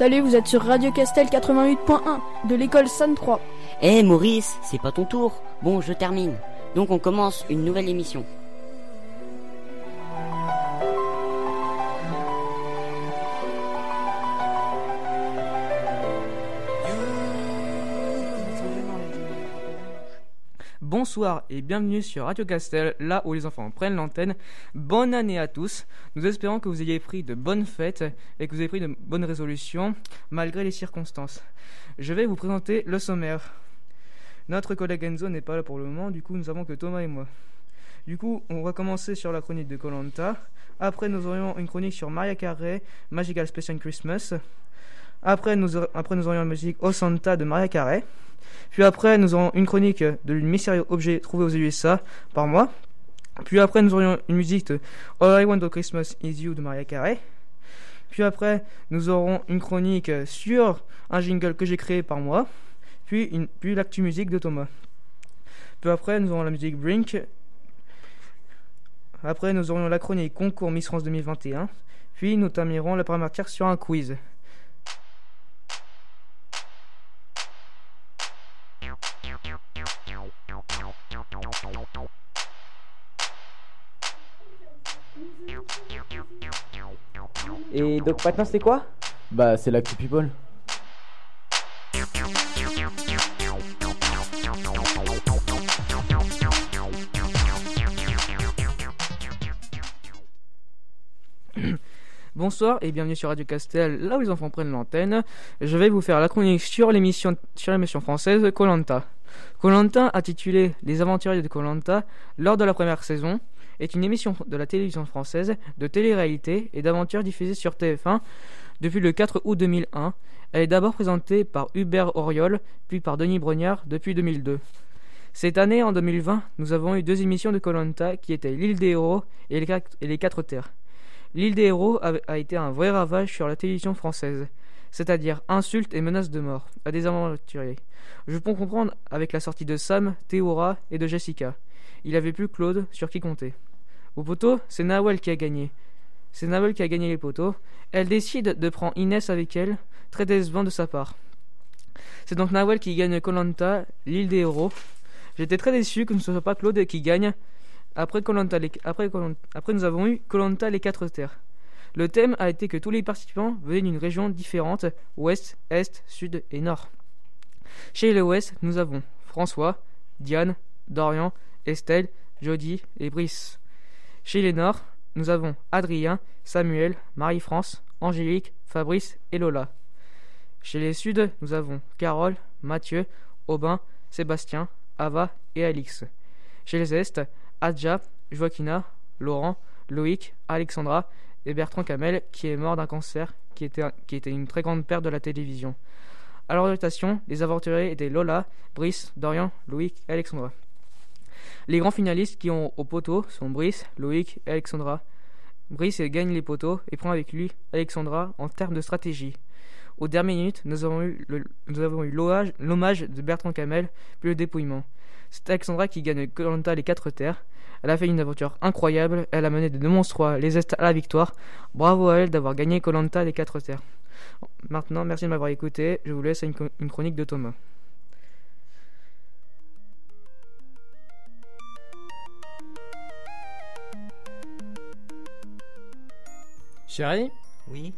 Salut, vous êtes sur Radio Castel 88.1 de l'école San 3. Eh Maurice, c'est pas ton tour. Bon, je termine. Donc on commence une nouvelle émission. Bonsoir et bienvenue sur Radio Castel, là où les enfants prennent l'antenne. Bonne année à tous. Nous espérons que vous ayez pris de bonnes fêtes et que vous ayez pris de bonnes résolutions malgré les circonstances. Je vais vous présenter le sommaire. Notre collègue Enzo n'est pas là pour le moment, du coup nous avons que Thomas et moi. Du coup, on va commencer sur la chronique de Colanta. Après, nous aurions une chronique sur Maria Carey, Magical Special Christmas. Après, nous, après, aurions la musique O Santa de Maria Carey. Puis après, nous aurons une chronique de mystérieux objet trouvé aux USA par moi. Puis après, nous aurions une musique de All I Want for Christmas Is You de Maria Carey. Puis après, nous aurons une chronique sur un jingle que j'ai créé par moi. Puis, puis l'actu musique de Thomas. Puis après, nous aurons la musique Brink. Après, nous aurions la chronique concours Miss France 2021. Puis, nous terminerons la première matière sur un quiz. Et donc maintenant c'est quoi? Bah c'est l'actu people. Bonsoir et bienvenue sur Radio Castel, là où les enfants prennent l'antenne. Je vais vous faire la chronique sur l'émission sur l'émission française Colanta. Colanta, intitulée Les aventuriers de Colanta, lors de la première saison, est une émission de la télévision française de télé-réalité et d'aventures diffusée sur TF1 depuis le 4 août 2001. Elle est d'abord présentée par Hubert Auriol, puis par Denis Brognard depuis 2002. Cette année, en 2020, nous avons eu deux émissions de Colanta qui étaient L'île des héros et Les quatre terres. L'île des héros a, été un vrai ravage sur la télévision française, c'est-à-dire insultes et menaces de mort à des aventuriers. Je peux comprendre avec la sortie de Sam, Théora et de Jessica. Il avait plus Claude sur qui compter. Au poteau, c'est Nawel qui a gagné. C'est Nawel qui a gagné les poteaux. Elle décide de prendre Inès avec elle, très décevant de sa part. C'est donc Nawel qui gagne Colanta, l'île des héros. J'étais très déçu que ce ne soit pas Claude qui gagne, après, nous avons eu Colanta les quatre terres. Le thème a été que tous les participants venaient d'une région différente, ouest, est, sud et nord. Chez les ouest, nous avons François, Diane, Dorian, Estelle, Jody et Brice. Chez les nord, nous avons Adrien, Samuel, Marie-France, Angélique, Fabrice et Lola. Chez les sud, nous avons Carole, Mathieu, Aubin, Sébastien, Ava et Alix. Chez les est, Adja, Joaquina, Laurent, Loïc, Alexandra et Bertrand Camel, qui est mort d'un cancer qui était, une très grande perte de la télévision. À l'orientation, les aventuriers étaient Lola, Brice, Dorian, Loïc et Alexandra. Les grands finalistes qui ont au poteau sont Brice, Loïc et Alexandra. Brice gagne les poteaux et prend avec lui Alexandra en termes de stratégie. Aux dernières minutes, nous avons eu, l'hommage de Bertrand Camel, puis le dépouillement. C'est Alexandra qui gagne Colanta les quatre terres. Elle a fait une aventure incroyable, elle a mené de monstres les Est à la victoire. Bravo à elle d'avoir gagné Colanta les quatre terres. Maintenant, merci de m'avoir écouté. Je vous laisse une, chronique de Thomas. Chérie Oui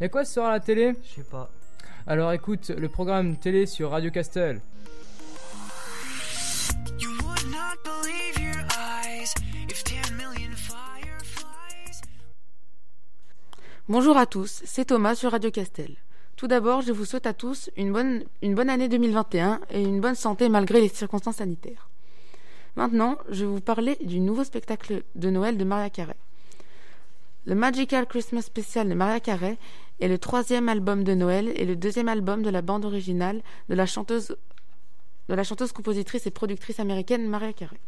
Y'a quoi ce soir à la télé Je sais pas. Alors écoute le programme télé sur Radio Castel. Bonjour à tous, c'est Thomas sur Radio Castel. Tout d'abord, je vous souhaite à tous une bonne, une bonne année 2021 et une bonne santé malgré les circonstances sanitaires. Maintenant, je vais vous parler du nouveau spectacle de Noël de Maria Carey. Le Magical Christmas Special de Maria Carey est le troisième album de Noël et le deuxième album de la bande originale de la chanteuse, compositrice et productrice américaine Maria Carey.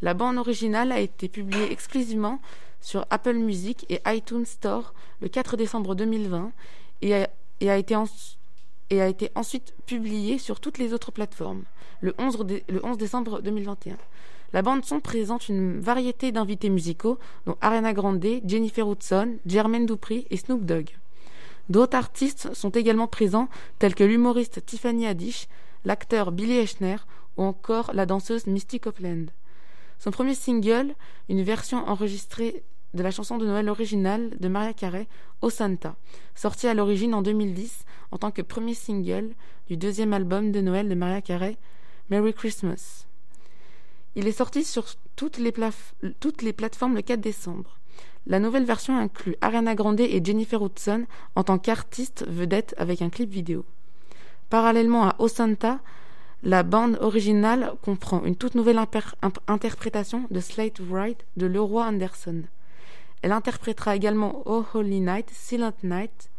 La bande originale a été publiée exclusivement sur Apple Music et iTunes Store le 4 décembre 2020 et a, été, ensuite publiée sur toutes les autres plateformes le 11, le 11 décembre 2021. La bande-son présente une variété d'invités musicaux, dont Ariana Grande, Jennifer Hudson, Jermaine Dupri et Snoop Dogg. D'autres artistes sont également présents, tels que l'humoriste Tiffany Haddish, l'acteur Billy Eichner ou encore la danseuse Misty Copeland. Son premier single, une version enregistrée de la chanson de Noël originale de Maria Carey, O Santa, sortie à l'origine en 2010 en tant que premier single du deuxième album de Noël de Maria Carey, Merry Christmas. Il est sorti sur toutes les, les plateformes le 4 décembre. La nouvelle version inclut Ariana Grande et Jennifer Hudson en tant qu'artistes vedettes avec un clip vidéo. Parallèlement à O Santa, la bande originale comprend une toute nouvelle interprétation de Slate Wright de Leroy Anderson. Elle interprétera également Oh Holy Night, Silent Night,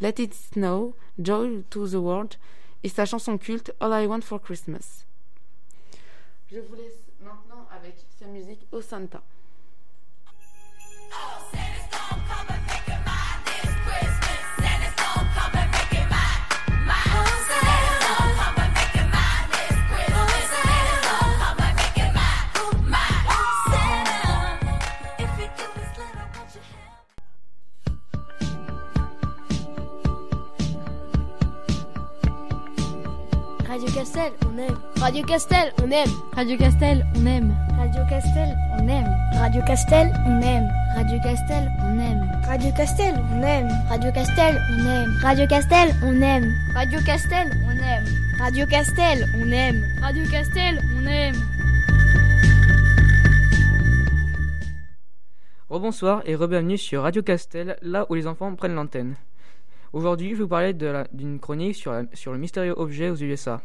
Let It Snow, Joy to the World et sa chanson culte All I Want for Christmas. Je vous laisse maintenant avec sa musique Oh Radio Castel, on aime. Radio Castel, on aime. Radio Castel, on aime. Radio Castel, on aime. Radio Castel, on aime. Radio Castel, on aime. Radio Castel, on aime. Radio Castel, on aime. Radio Castel, on aime. Radio Castel, on aime. Radio Castel, on aime. Radio Castel, on aime. Rebonsoir et re-bienvenue sur Radio Castel, là où les enfants prennent l'antenne. Aujourd'hui, je vous parler d'une chronique sur, sur, le mystérieux objet aux USA.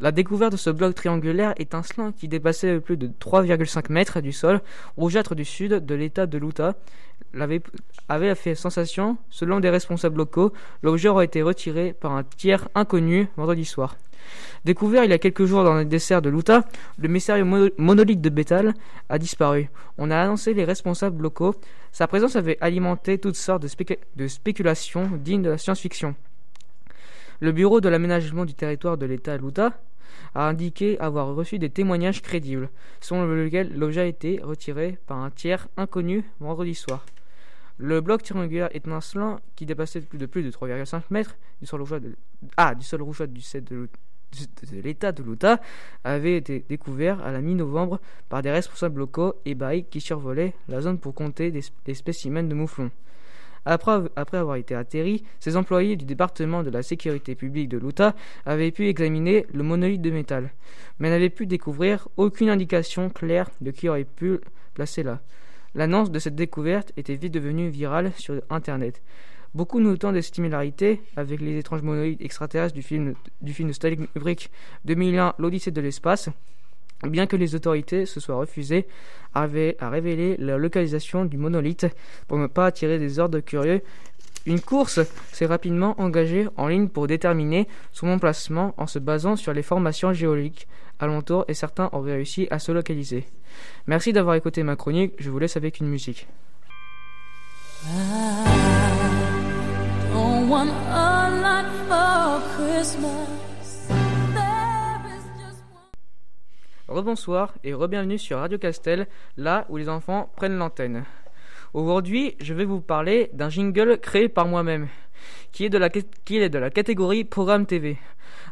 La découverte de ce bloc triangulaire étincelant qui dépassait plus de 3,5 mètres du sol, rougeâtre du sud de l'état de l'Utah, avait fait sensation. Selon des responsables locaux, l'objet aurait été retiré par un tiers inconnu vendredi soir. Découvert il y a quelques jours dans les desserts de l'Utah, le mystérieux monolithe de bétal a disparu. On a annoncé les responsables locaux. Sa présence avait alimenté toutes sortes de, spéculations dignes de la science-fiction. Le bureau de l'aménagement du territoire de l'État l'Utah a indiqué avoir reçu des témoignages crédibles, selon lesquels l'objet a été retiré par un tiers inconnu vendredi soir. Le bloc triangulaire étincelant, qui dépassait de plus de 3,5 mètres du sol rougeâtre ah, du sol rougeâtre du, de l'État de l'Utah avait été découvert à la mi-novembre par des responsables locaux et baïs qui survolaient la zone pour compter des, spécimens de mouflons. Après, après, avoir été atterri, ces employés du département de la sécurité publique de l'Utah avaient pu examiner le monolithe de métal, mais n'avaient pu découvrir aucune indication claire de qui aurait pu placer là. L'annonce de cette découverte était vite devenue virale sur Internet. Beaucoup notant des similarités avec les étranges monolithes extraterrestres du film, du film de Stanley Kubrick 2001, L'Odyssée de l'espace, bien que les autorités se soient refusées à, révéler la localisation du monolithe pour ne pas attirer des ordres curieux. Une course s'est rapidement engagée en ligne pour déterminer son emplacement en se basant sur les formations géologiques alentour et certains ont réussi à se localiser. Merci d'avoir écouté ma chronique, je vous laisse avec une musique. Rebonsoir et re-bienvenue sur Radio Castel, là où les enfants prennent l'antenne. Aujourd'hui, je vais vous parler d'un jingle créé par moi-même, qui, est de la, qui est de la catégorie Programme TV.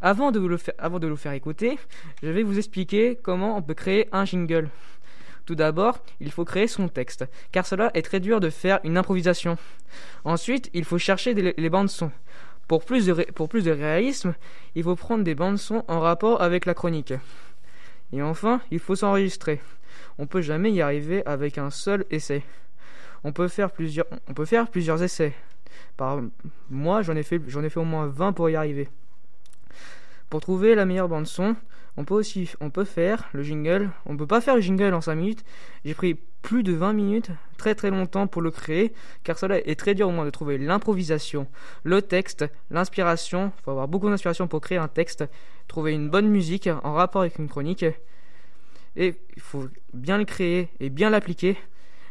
Avant de, vous avant de vous faire écouter, je vais vous expliquer comment on peut créer un jingle. Tout d'abord, il faut créer son texte, car cela est très dur de faire une improvisation. Ensuite, il faut chercher les bandes son. Pour plus, de pour plus de réalisme, il faut prendre des bandes son en rapport avec la chronique. Et enfin, il faut s'enregistrer. On peut jamais y arriver avec un seul essai. On peut faire plusieurs, on peut faire plusieurs essais. Par moi, j'en ai fait, j'en ai fait au moins 20 pour y arriver. Pour trouver la meilleure bande son, on peut aussi, faire le jingle. On peut pas faire le jingle en 5 minutes. J'ai pris plus de 20 minutes, très très longtemps pour le créer, car cela est très dur au moins de trouver l'improvisation, le texte, l'inspiration. Il faut avoir beaucoup d'inspiration pour créer un texte, trouver une bonne musique en rapport avec une chronique. Et il faut bien le créer et bien l'appliquer.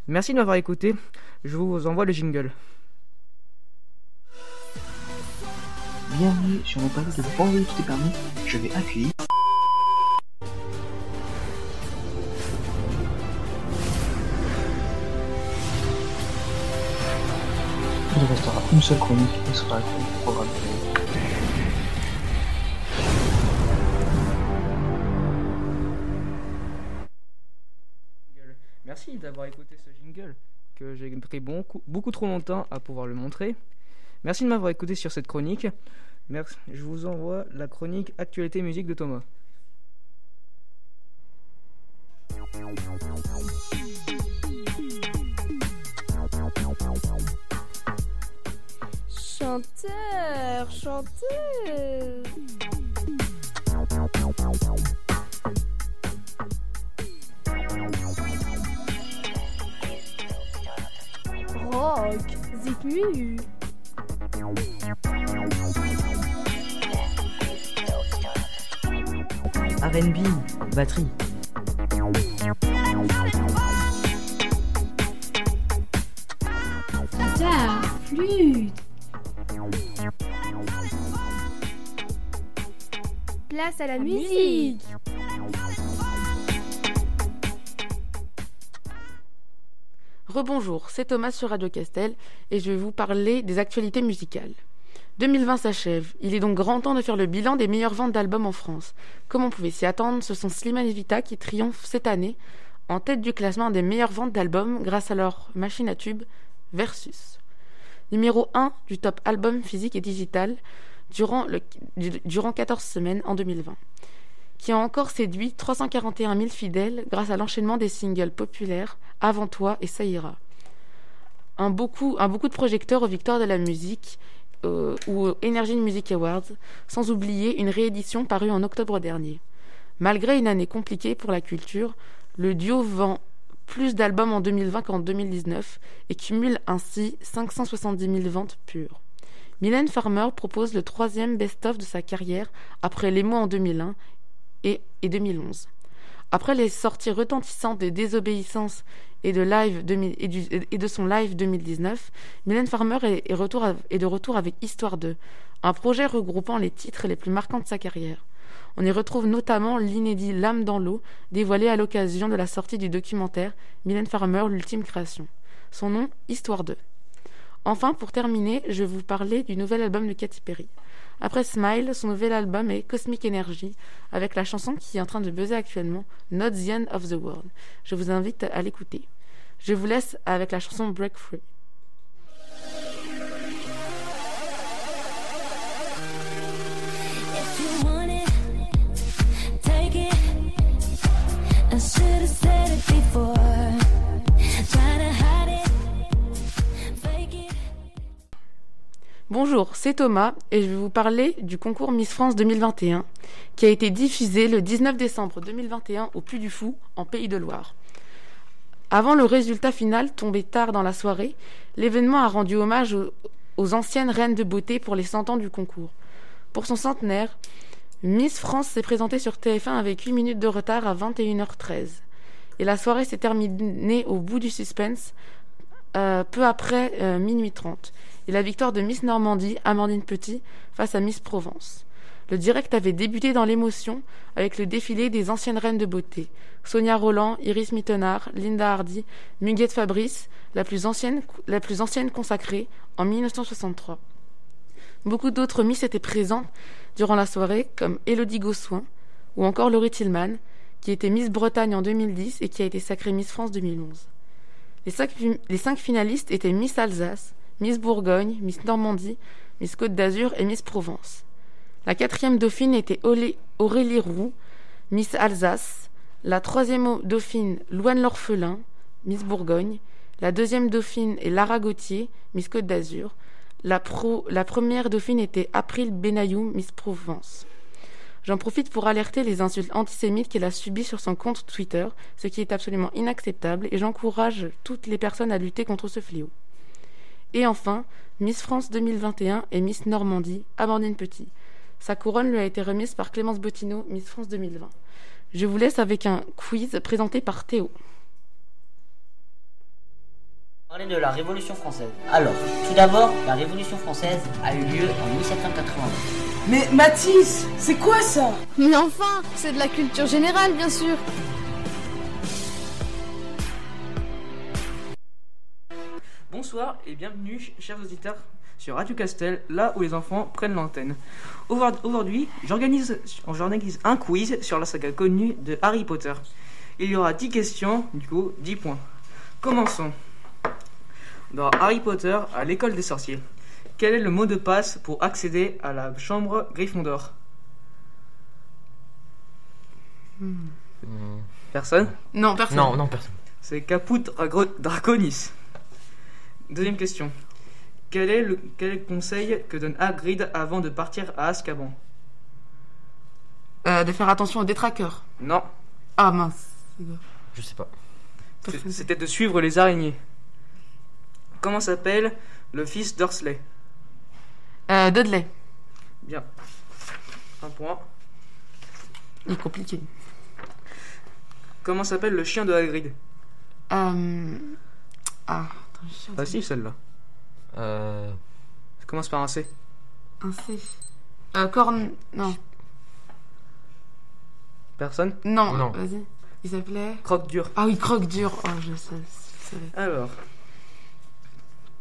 Merci de m'avoir écouté. Je vous envoie le jingle. Bienvenue sur mon panneau de Vendredi tout est permis. Je vais accueillir. Restera une seule chronique et sera programme. Merci d'avoir écouté ce jingle que j'ai pris beaucoup, beaucoup trop longtemps à pouvoir le montrer. Merci de m'avoir écouté sur cette chronique. Merci. Je vous envoie la chronique Actualité musique de Thomas. Chanteur, chanteuse. Rock, Zikmu. R&B, batterie. Guitare, flûte. Place à la musique. Rebonjour, c'est Thomas sur Radio Castel et je vais vous parler des actualités musicales. 2020 s'achève, il est donc grand temps de faire le bilan des meilleures ventes d'albums en France. Comme on pouvait s'y attendre, ce sont Slimane et Vita qui triomphent cette année en tête du classement des meilleures ventes d'albums grâce à leur machine à tube Versus. Numéro 1 du top album physique et digital durant, durant 14 semaines en 2020 qui a encore séduit 341 000 fidèles grâce à l'enchaînement des singles populaires Avant toi et Ça ira. Un beaucoup, un de projecteurs aux victoires de la musique euh, ou aux Energy Music Awards, sans oublier une réédition parue en octobre dernier. Malgré une année compliquée pour la culture, le duo vend plus d'albums en 2020 qu'en 2019 et cumule ainsi 570 000 ventes pures. Mylène Farmer propose le troisième best-of de sa carrière après Les mots en 2001 et, et 2011. Après les sorties retentissantes de Désobéissance et de, live 2000 et, de son live 2019, Mylène Farmer est de retour avec Histoire 2, un projet regroupant les titres les plus marquants de sa carrière. On y retrouve notamment l'inédit L'âme dans l'eau, dévoilé à l'occasion de la sortie du documentaire Mylène Farmer, l'ultime création. Son nom, Histoire 2. Enfin, pour terminer, je vais vous parler du nouvel album de Katy Perry. Après Smile, son nouvel album est Cosmic Energy, avec la chanson qui est en train de buzzer actuellement, Not the End of the World. Je vous invite à l'écouter. Je vous laisse avec la chanson Break Free. Bonjour, c'est Thomas et je vais vous parler du concours Miss France 2021 qui a été diffusé le 19 décembre 2021 au Puy du Fou en Pays de Loire. Avant le résultat final tombé tard dans la soirée, l'événement a rendu hommage aux, anciennes reines de beauté pour les 100 ans du concours. Pour son centenaire, Miss France s'est présentée sur TF1 avec 8 minutes de retard à 21h13. Et la soirée s'est terminée au bout du suspense, euh, peu après euh, minuit 30 et la victoire de Miss Normandie, Amandine Petit, face à Miss Provence. Le direct avait débuté dans l'émotion avec le défilé des anciennes reines de beauté. Sonia Roland, Iris Mittenard, Linda Hardy, Muguette Fabrice, la plus ancienne, consacrée en 1963. Beaucoup d'autres Miss étaient présentes durant la soirée, comme Elodie Gossoin ou encore Laurie Tillman, qui était Miss Bretagne en 2010 et qui a été sacrée Miss France 2011. Les les cinq finalistes étaient Miss Alsace, Miss Bourgogne, Miss Normandie, Miss Côte d'Azur et Miss Provence. La quatrième dauphine était Aurélie Roux, Miss Alsace. La troisième dauphine, Louane l'Orphelin, Miss Bourgogne. La deuxième dauphine est Lara Gauthier, Miss Côte d'Azur. La, la première dauphine était April Benayoum, Miss Provence. J'en profite pour alerter les insultes antisémites qu'elle a subies sur son compte Twitter, ce qui est absolument inacceptable, et j'encourage toutes les personnes à lutter contre ce fléau. Et enfin, Miss France 2021 et Miss Normandie, Amandine Petit. Sa couronne lui a été remise par Clémence Bottineau, Miss France 2020. Je vous laisse avec un quiz présenté par Théo. Parler de la Révolution française. Alors, tout d'abord, la Révolution française a eu lieu en 1789. Mais Mathis, c'est quoi ça? Mais enfin, c'est de la culture générale, bien sûr. Bonsoir. Et bienvenue, ch- chers auditeurs, sur Radio Castel, là où les enfants prennent l'antenne. Aujourd- Aujourd'hui, j'organise j'organise un quiz sur la saga connue de Harry Potter. Il y aura 10 questions, du coup 10 points. Commençons. Dans Harry Potter à l'école des sorciers, quel est le mot de passe pour accéder à la chambre Gryffondor? Personne? Non, personne. Non, non, personne. C'est Caput Draconis. Deuxième question. Quel est, le, quel est le conseil que donne Hagrid avant de partir à Azkaban? Euh, de faire attention aux détraqueurs. Non, Ah mince. c'est grave. Je sais pas. c'était de suivre les araignées. Comment s'appelle le fils d'Ursley Euh, Dudley. Bien. Un point. Il est compliqué. Comment s'appelle le chien de Hagrid? Euh... Ah, Facile celle-là. Euh... Ça commence par un C. Un C. Euh, corne... Non. Personne? Non, Non. vas-y. Il s'appelait... Croque dur. Ah oui, croque dur. Oh, je sais. je savais. Alors.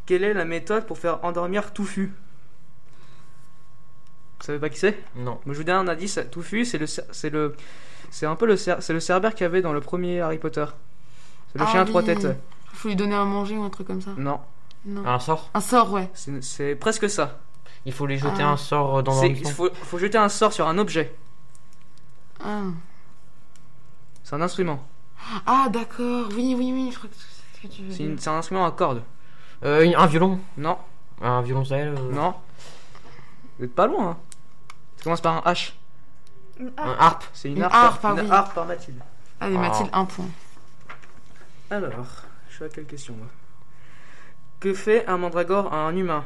Quelle est la méthode pour faire endormir Touffu? Vous savez pas qui c'est? Non. Moi, je vous donne un indice. Touffu, c'est le, cer- c'est le, c'est un peu le, cer- c'est le cerbère qu'il y avait dans le premier Harry Potter. C'est le Ah chien à trois oui. têtes. Faut lui donner à manger ou un truc comme ça. Non, Non. Un sort Un sort, ouais. c'est, presque ça. Il faut lui jeter Ah. un sort dans un il faut, faut jeter un sort sur un objet. Ah, C'est un instrument. ah d'accord. Oui, oui, oui. Je crois que c'est ce que tu veux C'est, dire. une- c'est un instrument à cordes. Euh, un violon Non, Un violoncelle euh, non. Vous êtes pas loin. Hein. Ça commence par un H. Un harpe C'est une, Une harpe, harpe, ah une oui. harpe par Mathilde. Allez, Ah. Mathilde, un point. Alors, suis à quelle question moi? Que fait un mandragore à un humain?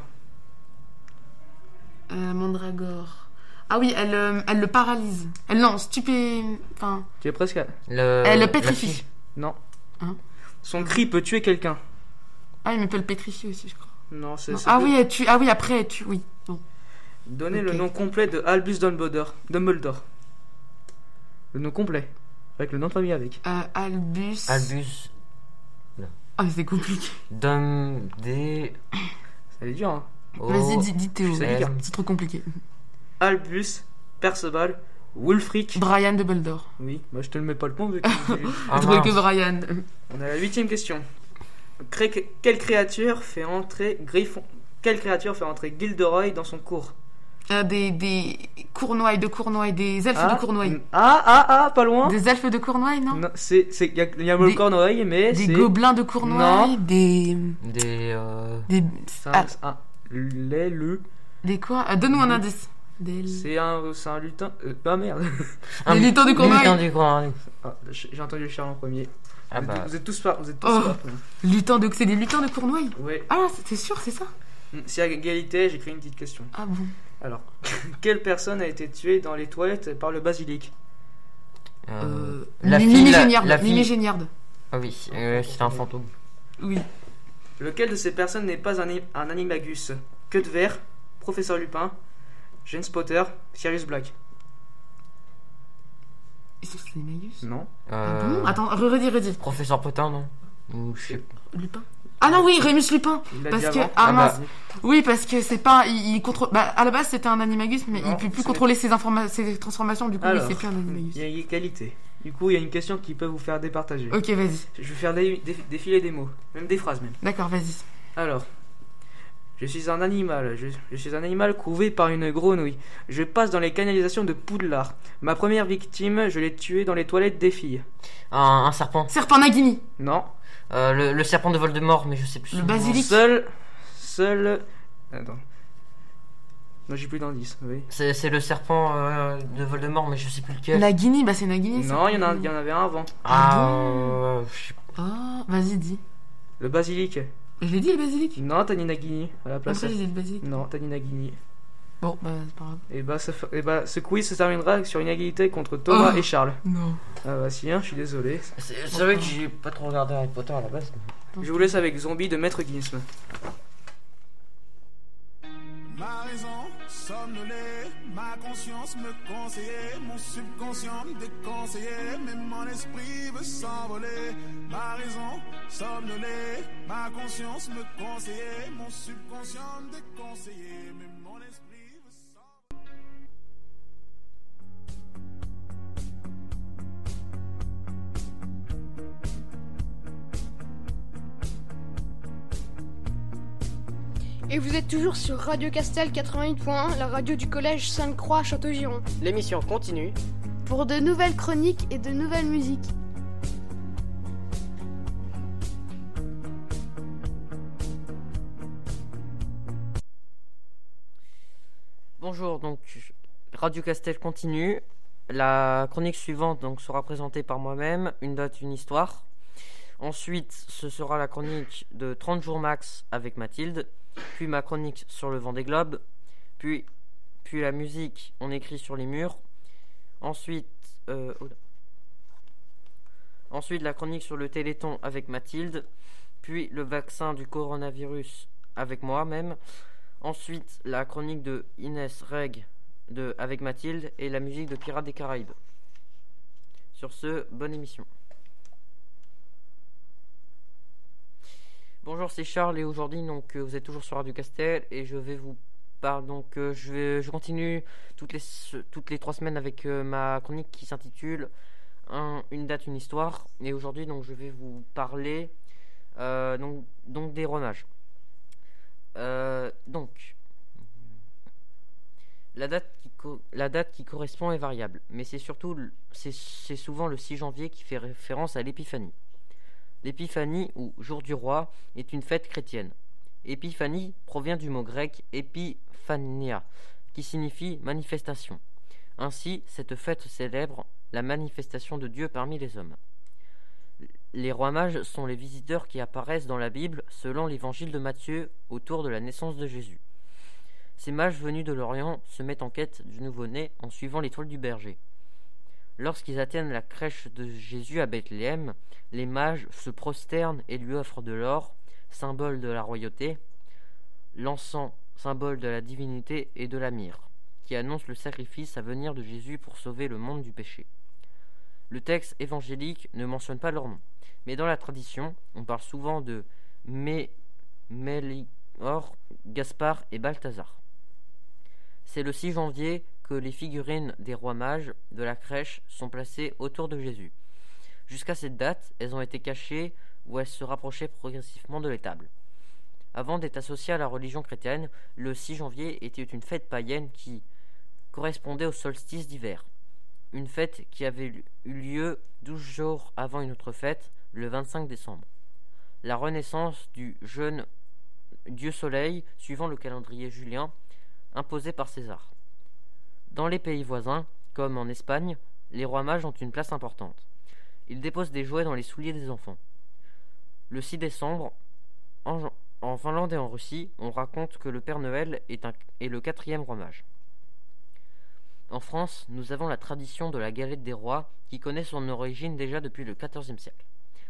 Euh, Mandragore. Ah oui, elle, euh, elle le paralyse. Elle, non, stupé... Enfin, Tu es presque. à- le... elle le la pétrifie. fille. Non. Hein? Son cri peut tuer quelqu'un. Ah, mais peut le pétrifier aussi, je crois. Non, c'est. Non. c'est Ah oui, elle tue... ah oui, après, elle tue, oui. Bon. Donnez Ok. le nom complet de Albus Dumbledore. Dumbledore. Le nom complet. Avec le nom de famille avec. Euh, Albus... Albus. Ah, c'est compliqué. Dum. Des. Ça est dur, hein. Vas-y, dis, dis Théo. C'est trop compliqué. Albus, Perceval, Wulfric. Brian Dumbledore. Oui, moi je te le mets pas le point vu que Ah, que. Brian. On a la huitième question. Cré- Quelle créature fait entrer Griffon Quelle créature fait entrer Gilderoy dans son cours? Euh, des, des Cournois de Cournois, des elfes ah, de Cournois. ah, ah, ah, pas loin Des elfes de Cournois, non, Non, c'est, c'est, y a, y a le Des- cornouaille, mais Des c'est... gobelins de Cournois, Non. des... Des. Euh... Des... C'est Ah, c'est les, le, des quoi? Euh, Donne-nous un indice. Des... c'est un, c'est un lutin... Euh, ah merde un lutins du Cornouailles. lutin du Cornouailles. Ah, J'ai j'ai entendu Charles en premier. Ah vous, êtes, bah. vous êtes tous pas... Vous êtes tous Oh. pas. Lutins de... C'est des lutins de Cournois? Ouais. Ah, c'est sûr, c'est ça? Si à égalité, j'écris une petite question. Ah bon Alors, quelle personne a été tuée dans les toilettes par le basilic Euh... La La Mimi fille. La, Géniarde. la Mimi fille. Géniarde. Ah oui, euh, c'est un fantôme. Oui. Lequel de ces personnes n'est pas un, un animagus? Queue de verre, Professeur Lupin, James Potter, Sirius Black sont c'est des Magus Non Ah Euh... bon? Attends, re- redis, redis. Professeur Potin, non? Ou je sais pas. Lupin Ah non, oui, Rémus Lupin Il Parce que... Ah, Ah mince bah. Oui, parce que c'est pas... Il, il contrôle... Bah, à la base, c'était un animagus, mais Non, il peut plus contrôler ses, informa... ses transformations, du coup, Alors, oui, c'est plus un animagus. il y a égalité. Du coup, il y a une question qui peut vous faire départager. Ok, vas-y. Je vais faire des- des- défiler des mots, même des phrases même. D'accord, vas-y. Alors, je suis un animal, je, je suis un animal couvé par une grenouille. Je passe dans les canalisations de Poudlard. Ma première victime, je l'ai tuée dans les toilettes des filles. Un, un serpent. Serpent Nagini Non. Euh, le, le serpent de Voldemort, mais je sais plus. Le basilic. Seul, seul. Attends. Non, j'ai plus d'indices. Oui. C'est c'est le serpent euh, de Voldemort, mais je sais plus lequel. Nagini, bah c'est Nagini. Non, il y, en a- serpent il y en avait un avant. Ah, Ah euh, je sais pas. Ah, vas-y, dis. Le basilic. Je l'ai dit, le basilic Non, t'as dit Nagini à la place. Après, j'ai dit le basilic. Non, t'as dit Nagini. Bon, bah, c'est pas grave. Et bah, ça et bah, ce quiz se terminera sur une égalité contre Thomas Oh. et Charles. Non. Ah bah si, hein, je suis désolé. C'est c'est vrai que j'ai pas trop regardé Harry Potter à la base. Je vous laisse avec Zombie de Maître Gims. Ma raison somnolée, ma conscience me conseillait, mon subconscient me déconseillait, mais mon esprit veut s'envoler. Ma raison somnolé. Ma conscience me conseillait, mon subconscient me déconseillait, mais Et vous êtes toujours sur Radio Castel 88.1, la radio du collège Sainte-Croix Château-Giron. L'émission continue. Pour de nouvelles chroniques et de nouvelles musiques. Bonjour, donc Radio Castel continue. La chronique suivante donc sera présentée par moi-même, une date, une histoire. Ensuite, ce sera la chronique de 30 jours max avec Mathilde, puis ma chronique sur le vent des globes, puis, puis la musique on écrit sur les murs. Ensuite, euh, oula. ensuite la chronique sur le téléthon avec Mathilde, puis le vaccin du coronavirus avec moi-même. Ensuite, la chronique de Inès Reg Avec Mathilde et la musique de Pirates des Caraïbes. Sur ce, bonne émission. Bonjour, c'est Charles et aujourd'hui donc euh, vous êtes toujours sur Radio Castel et je vais vous parler donc euh, je continue toutes les trois semaines avec euh, ma chronique qui s'intitule Un- une date une histoire et aujourd'hui donc je vais vous parler donc des romages. Donc, la date, qui la date qui correspond est variable, mais c'est surtout, c'est souvent le 6 janvier qui fait référence à l'épiphanie. L'épiphanie, ou jour du roi, est une fête chrétienne. Épiphanie provient du mot grec epiphania, qui signifie manifestation. Ainsi, cette fête célèbre la manifestation de Dieu parmi les hommes. Les rois mages sont les visiteurs qui apparaissent dans la Bible selon l'évangile de Matthieu autour de la naissance de Jésus. Ces mages venus de l'Orient se mettent en quête du nouveau-né en suivant l'étoile du berger. Lorsqu'ils atteignent la crèche de Jésus à Bethléem, les mages se prosternent et lui offrent de l'or, symbole de la royauté, l'encens, symbole de la divinité, et de la myrrhe, qui annonce le sacrifice à venir de Jésus pour sauver le monde du péché. Le texte évangélique ne mentionne pas leur nom, mais dans la tradition, on parle souvent de Mé, Gaspard et Balthazar. C'est le 6 janvier que les figurines des rois mages de la crèche sont placées autour de Jésus. Jusqu'à cette date, elles ont été cachées ou elles se rapprochaient progressivement de l'étable. Avant d'être associée à la religion chrétienne, le 6 janvier était une fête païenne qui correspondait au solstice d'hiver. Une fête qui avait eu lieu 12 jours avant une autre fête, le 25 décembre. La renaissance du jeune dieu soleil suivant le calendrier julien imposé par César. Dans les pays voisins, comme en Espagne, les rois mages ont une place importante. Ils déposent des jouets dans les souliers des enfants. Le 6 décembre, en, Finlande et en Russie, on raconte que le Père Noël est, un- le quatrième roi mage. En France, nous avons la tradition de la galette des rois qui connaît son origine déjà depuis le XIVe siècle.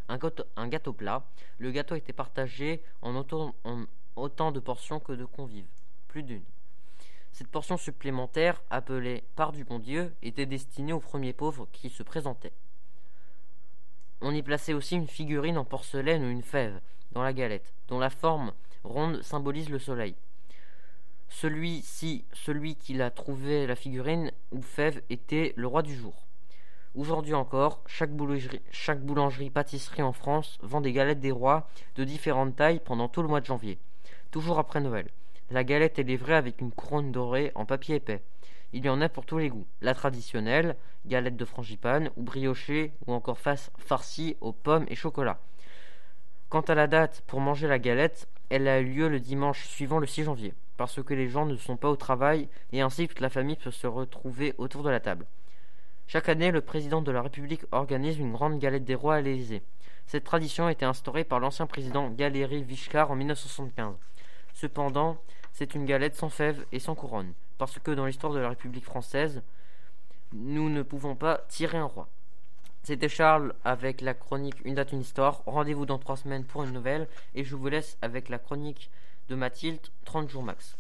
Un gâteau, plat, le gâteau était partagé en autant de portions que de convives, plus d'une. Cette portion supplémentaire, appelée part du bon Dieu, était destinée aux premiers pauvres qui se présentaient. On y plaçait aussi une figurine en porcelaine ou une fève dans la galette, dont la forme ronde symbolise le soleil. Celui-ci, celui qui l'a trouvé la figurine ou fève était le roi du jour. Aujourd'hui encore, chaque boulangerie pâtisserie en France vend des galettes des rois de différentes tailles pendant tout le mois de janvier, toujours après Noël. La galette est livrée avec une couronne dorée en papier épais. Il y en a pour tous les goûts. La traditionnelle, galette de frangipane ou briochée ou encore face farcie aux pommes et chocolat. Quant à la date pour manger la galette, elle a eu lieu le dimanche suivant le 6 janvier, parce que les gens ne sont pas au travail et ainsi toute la famille peut se retrouver autour de la table. Chaque année, le président de la République organise une grande galette des rois à l'Élysée. Cette tradition a été instaurée par l'ancien président Valéry Giscard en 1975. Cependant, c'est une galette sans fèves et sans couronne, parce que dans l'histoire de la République française, nous ne pouvons pas tirer un roi. C'était Charles avec la chronique Une date, une histoire. Rendez-vous dans trois semaines pour une nouvelle, et je vous laisse avec la chronique de Mathilde, 30 jours max.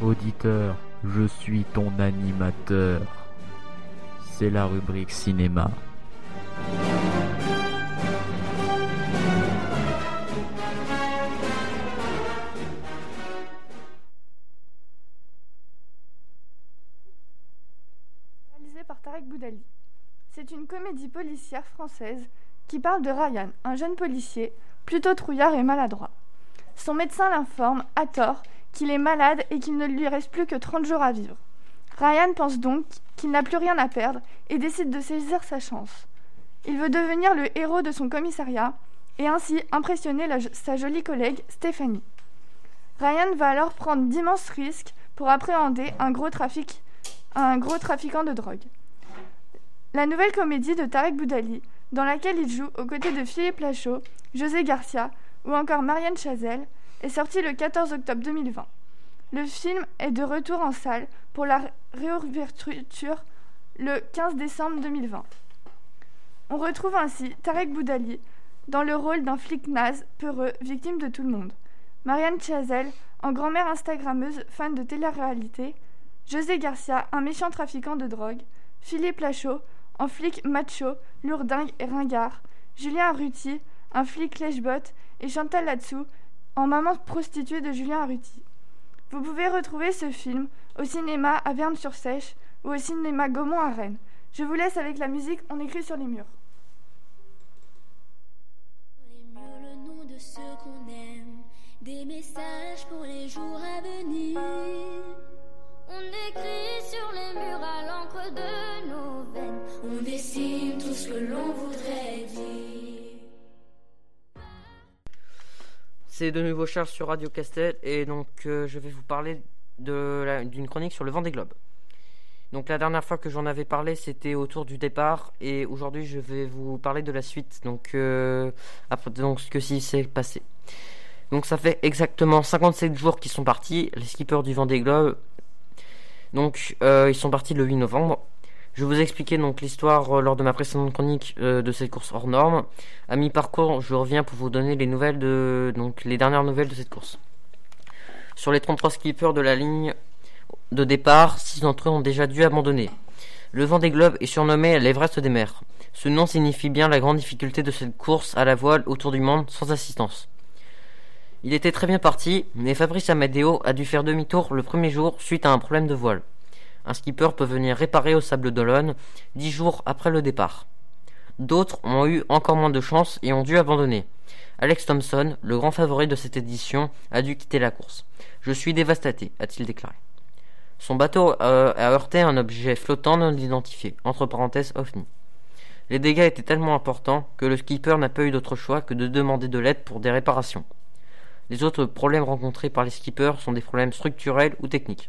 Auditeur, je suis ton animateur. C'est la rubrique cinéma. C'est une comédie policière française qui parle de Ryan, un jeune policier plutôt trouillard et maladroit. Son médecin l'informe, à tort, qu'il est malade et qu'il ne lui reste plus que 30 jours à vivre. Ryan pense donc qu'il n'a plus rien à perdre et décide de saisir sa chance. Il veut devenir le héros de son commissariat et ainsi impressionner sa jolie collègue Stéphanie. Ryan va alors prendre d'immenses risques pour appréhender un gros, un gros trafiquant de drogue. La nouvelle comédie de Tarek Boudali, dans laquelle il joue aux côtés de Philippe Lachaud, José Garcia ou encore Marianne Chazelle, est sortie le 14 octobre 2020. Le film est de retour en salle pour la réouverture le 15 décembre 2020. On retrouve ainsi Tarek Boudali dans le rôle d'un flic naze, peureux, victime de tout le monde. Marianne Chazelle en grand-mère instagrammeuse fan de télé-réalité. José Garcia, un méchant trafiquant de drogue. Philippe Lachaud en flic macho, lourdingue et ringard. Julien Arruti, un flic lèche-botte. Et Chantal Latsou en maman prostituée de Julien Arruti. Vous pouvez retrouver ce film au cinéma à Verne-sur-Sèche ou au cinéma Gaumont à Rennes. Je vous laisse avec la musique On écrit sur les murs. C'est de nouveau Charles sur Radio Castel et donc euh, je vais vous parler d'une chronique sur le vent des globes. Donc la dernière fois que j'en avais parlé c'était autour du départ et aujourd'hui je vais vous parler de la suite. Donc euh, après donc ce que s'est passé. Donc ça fait exactement 57 jours qu'ils sont partis, les skippers du vent des globes. Donc euh, ils sont partis le 8 novembre. Je vous ai expliqué donc l'histoire euh, lors de ma précédente chronique euh, de cette course hors norme. À mi-parcours, je reviens pour vous donner les nouvelles de donc les dernières nouvelles de cette course. Sur les 33 skippers de la ligne de départ, 6 d'entre eux ont déjà dû abandonner. Le vent des globes est surnommé l'Everest des mers. Ce nom signifie bien la grande difficulté de cette course à la voile autour du monde sans assistance. Il était très bien parti, mais Fabrice Amadeo a dû faire demi-tour le premier jour suite à un problème de voile. Un skipper peut venir réparer au Sable d'Olonne dix jours après le départ. D'autres ont eu encore moins de chance et ont dû abandonner. Alex Thompson, le grand favori de cette édition, a dû quitter la course. Je suis dévastaté, a-t-il déclaré. Son bateau euh, a heurté un objet flottant non identifié, entre. Les dégâts étaient tellement importants que le skipper n'a pas eu d'autre choix que de demander de l'aide pour des réparations. Les autres problèmes rencontrés par les skippers sont des problèmes structurels ou techniques.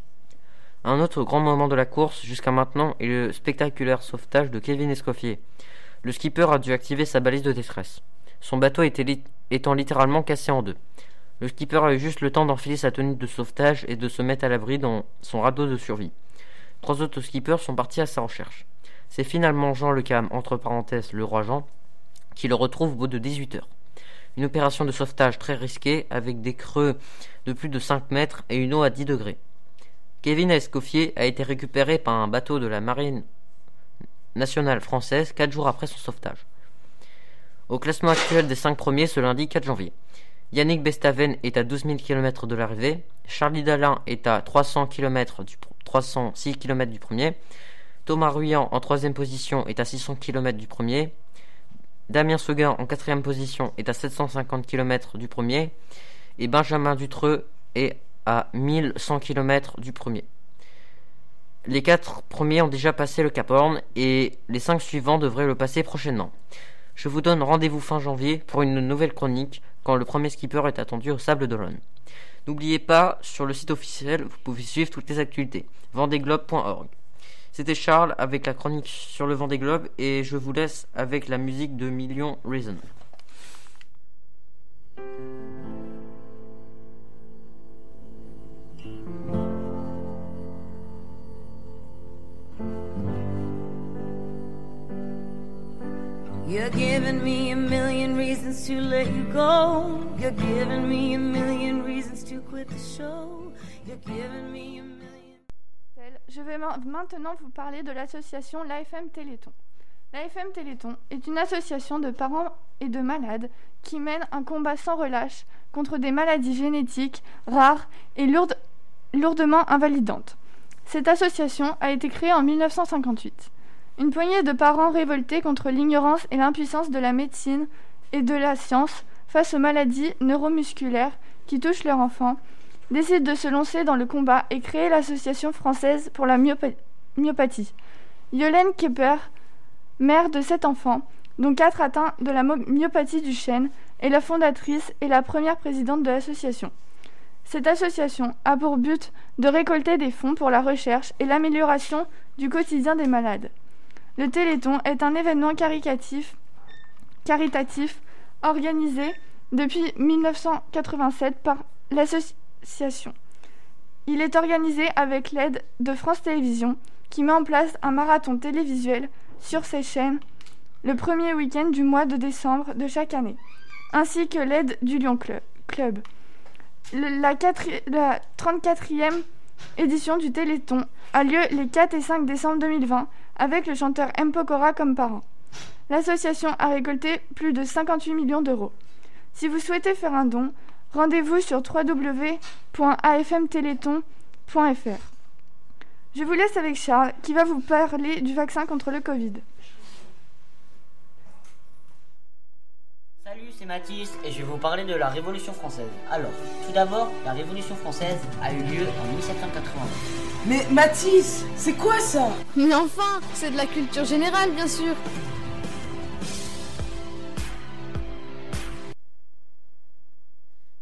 Un autre grand moment de la course jusqu'à maintenant est le spectaculaire sauvetage de Kevin Escoffier. Le skipper a dû activer sa balise de détresse. Son bateau était étant littéralement cassé en deux. Le skipper a eu juste le temps d'enfiler sa tenue de sauvetage et de se mettre à l'abri dans son radeau de survie. Trois autres skippers sont partis à sa recherche. C'est finalement Jean Le Cam, entre parenthèses le roi Jean, qui le retrouve au bout de 18 heures. Une opération de sauvetage très risquée avec des creux de plus de 5 mètres et une eau à 10 degrés. Kevin Escoffier a été récupéré par un bateau de la marine nationale française 4 jours après son sauvetage. Au classement actuel des 5 premiers ce lundi 4 janvier. Yannick Bestaven est à 12 000 km de l'arrivée. Charlie Dalin est à 300 km du, 306 km du premier. Thomas Ruyant en troisième position est à 600 km du premier. Damien Seguin en quatrième position est à 750 km du premier. Et Benjamin Dutreux est à 1100 km du premier. Les quatre premiers ont déjà passé le Cap Horn et les cinq suivants devraient le passer prochainement. Je vous donne rendez-vous fin janvier pour une nouvelle chronique quand le premier skipper est attendu au Sable d'Olonne. N'oubliez pas, sur le site officiel, vous pouvez suivre toutes les actualités. vendéglobe.org. C'était Charles avec la chronique sur le Vendée Globe et je vous laisse avec la musique de Million Reason. You're giving me a million reasons to let you go. You're giving me a million reasons to quit the show. You're giving me a million. Je vais ma- maintenant vous parler de l'association l'AFM Téléthon. L'AFM Téléthon est une association de parents et de malades qui mène un combat sans relâche contre des maladies génétiques rares et lourdement invalidantes. Cette association a été créée en 1958. Une poignée de parents révoltés contre l'ignorance et l'impuissance de la médecine et de la science face aux maladies neuromusculaires qui touchent leurs enfants décide de se lancer dans le combat et créer l'association française pour la myopa- myopathie. Yolène Kepper, mère de sept enfants, dont quatre atteints de la myopathie du chêne, est la fondatrice et la première présidente de l'association. Cette association a pour but de récolter des fonds pour la recherche et l'amélioration du quotidien des malades. Le Téléthon est un événement caritatif organisé depuis 1987 par l'association. Il est organisé avec l'aide de France Télévisions qui met en place un marathon télévisuel sur ses chaînes le premier week-end du mois de décembre de chaque année, ainsi que l'aide du Lyon Clu- Club. La, la 34e édition du Téléthon a lieu les 4 et 5 décembre 2020 avec le chanteur M. Comme parrain. L'association a récolté plus de 58 millions d'euros. Si vous souhaitez faire un don, rendez-vous sur www.afmtéléthon.fr. Je vous laisse avec Charles qui va vous parler du vaccin contre le Covid. Salut, c'est Mathis et je vais vous parler de la Révolution française. Alors, tout d'abord, la Révolution française a eu lieu en 1789. Mais Mathis, c'est quoi ça? Mais enfin, c'est de la culture générale, bien sûr.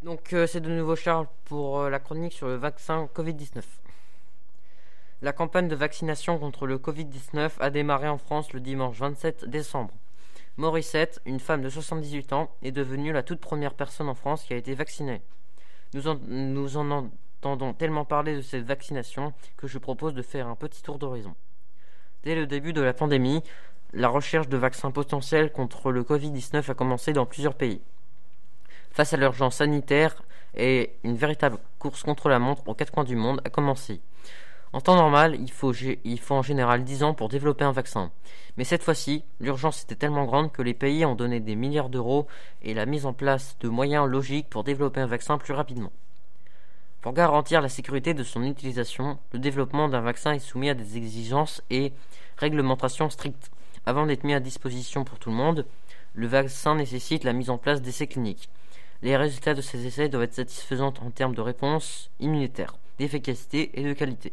Donc euh, c'est de nouveau Charles pour euh, la chronique sur le vaccin Covid-19. La campagne de vaccination contre le Covid-19 a démarré en France le dimanche 27 décembre. Morissette, une femme de 78 ans, est devenue la toute première personne en France qui a été vaccinée. Nous en, entendons tellement parler de cette vaccination que je propose de faire un petit tour d'horizon. Dès le début de la pandémie, la recherche de vaccins potentiels contre le Covid-19 a commencé dans plusieurs pays. Face à l'urgence sanitaire une véritable course contre la montre aux quatre coins du monde a commencé. En temps normal, il faut, en général 10 ans pour développer un vaccin. Mais cette fois-ci, l'urgence était tellement grande que les pays ont donné des milliards d'euros et la mise en place de moyens logiques pour développer un vaccin plus rapidement. Pour garantir la sécurité de son utilisation, le développement d'un vaccin est soumis à des exigences et réglementations strictes. Avant d'être mis à disposition pour tout le monde, le vaccin nécessite la mise en place d'essais cliniques. Les résultats de ces essais doivent être satisfaisants en termes de réponse immunitaire, d'efficacité et de qualité.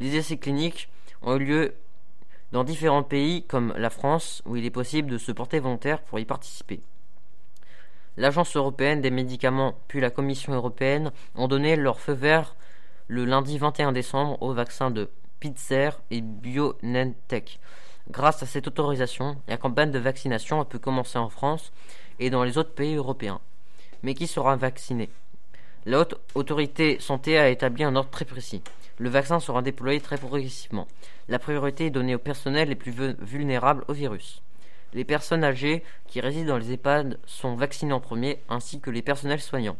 Les essais cliniques ont eu lieu dans différents pays comme la France, où il est possible de se porter volontaire pour y participer. L'Agence européenne des médicaments puis la Commission européenne ont donné leur feu vert le lundi 21 décembre au vaccin de Pfizer et BioNTech. Grâce à cette autorisation, la campagne de vaccination a pu commencer en France et dans les autres pays européens. Mais qui sera vacciné La haute autorité santé a établi un ordre très précis. Le vaccin sera déployé très progressivement. La priorité est donnée aux personnels les plus vu- vulnérables au virus. Les personnes âgées qui résident dans les EHPAD sont vaccinées en premier, ainsi que les personnels soignants.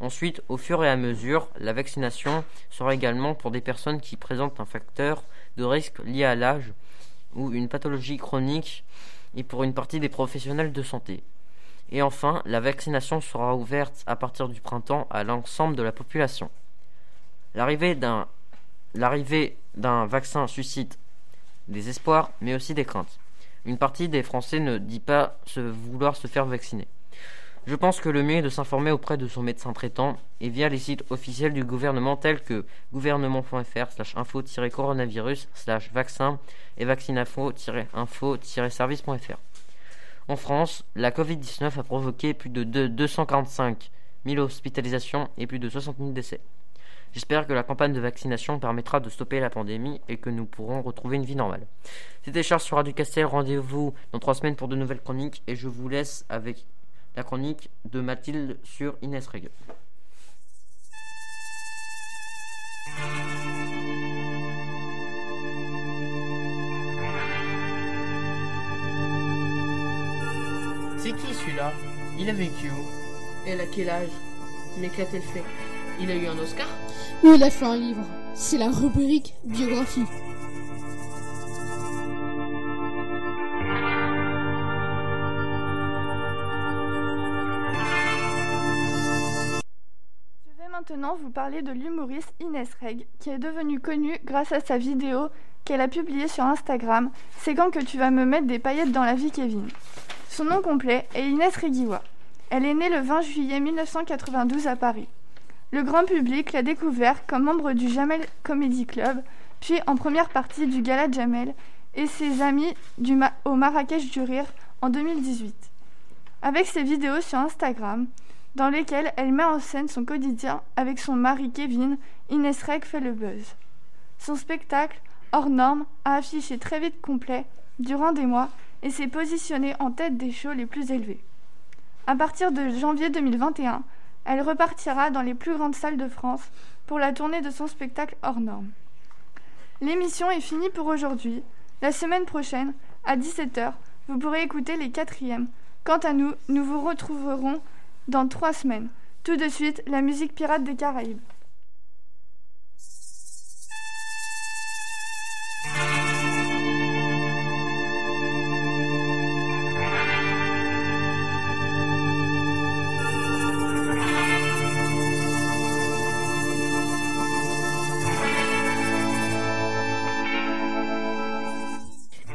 Ensuite, au fur et à mesure, la vaccination sera également pour des personnes qui présentent un facteur de risque lié à l'âge ou une pathologie chronique et pour une partie des professionnels de santé. Et enfin, la vaccination sera ouverte à partir du printemps à l'ensemble de la population. L'arrivée d'un vaccin suscite des espoirs, mais aussi des craintes. Une partie des Français ne dit pas se vouloir se faire vacciner. Je pense que le mieux est de s'informer auprès de son médecin traitant et via les sites officiels du gouvernement tels que gouvernement.fr slash info-coronavirus slash vaccin et vaccinafo-info-service.fr. En France, la Covid-19 a provoqué plus de deux- 245 000 hospitalisations et plus de 60 000 décès. J'espère que la campagne de vaccination permettra de stopper la pandémie et que nous pourrons retrouver une vie normale. C'était Charles sur Radio Castel. Rendez-vous dans trois semaines pour de nouvelles chroniques et je vous laisse avec la chronique de Mathilde sur Inès Règle. celui-là? Il a vécu où? Elle a quel âge? Mais qu'a-t-elle fait? Il a eu un Oscar? Ou il a fait un livre? C'est la rubrique biographie. Je vais maintenant vous parler de l'humoriste Inès Reg, qui est devenue connue grâce à sa vidéo qu'elle a publiée sur Instagram C'est quand que tu vas me mettre des paillettes dans la vie, Kevin. Son nom complet est Inès Reguiwa. Elle est née le 20 juillet 1992 à Paris. Le grand public l'a découvert comme membre du Jamel Comedy Club, puis en première partie du Gala Jamel et ses amis au Marrakech du Rire en 2018. Avec ses vidéos sur Instagram, dans lesquelles elle met en scène son quotidien avec son mari Kevin, Inès Reg fait le buzz. Son spectacle, hors norme, a affiché très vite complet durant des mois et s'est positionné en tête des shows les plus élevés. À partir de janvier 2021, elle repartira dans les plus grandes salles de France pour la tournée de son spectacle hors norme. L'émission est finie pour aujourd'hui. La semaine prochaine, à 17h, vous pourrez écouter les quatrièmes. Quant à nous, nous vous retrouverons dans trois semaines. Tout de suite, la musique pirate des Caraïbes.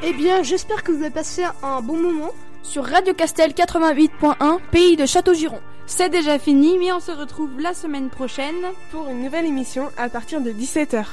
Eh bien, j'espère que vous avez passé un bon moment sur Radio Castel 88.1, pays de Château-Giron. C'est déjà fini, mais on se retrouve la semaine prochaine pour une nouvelle émission à partir de 17h.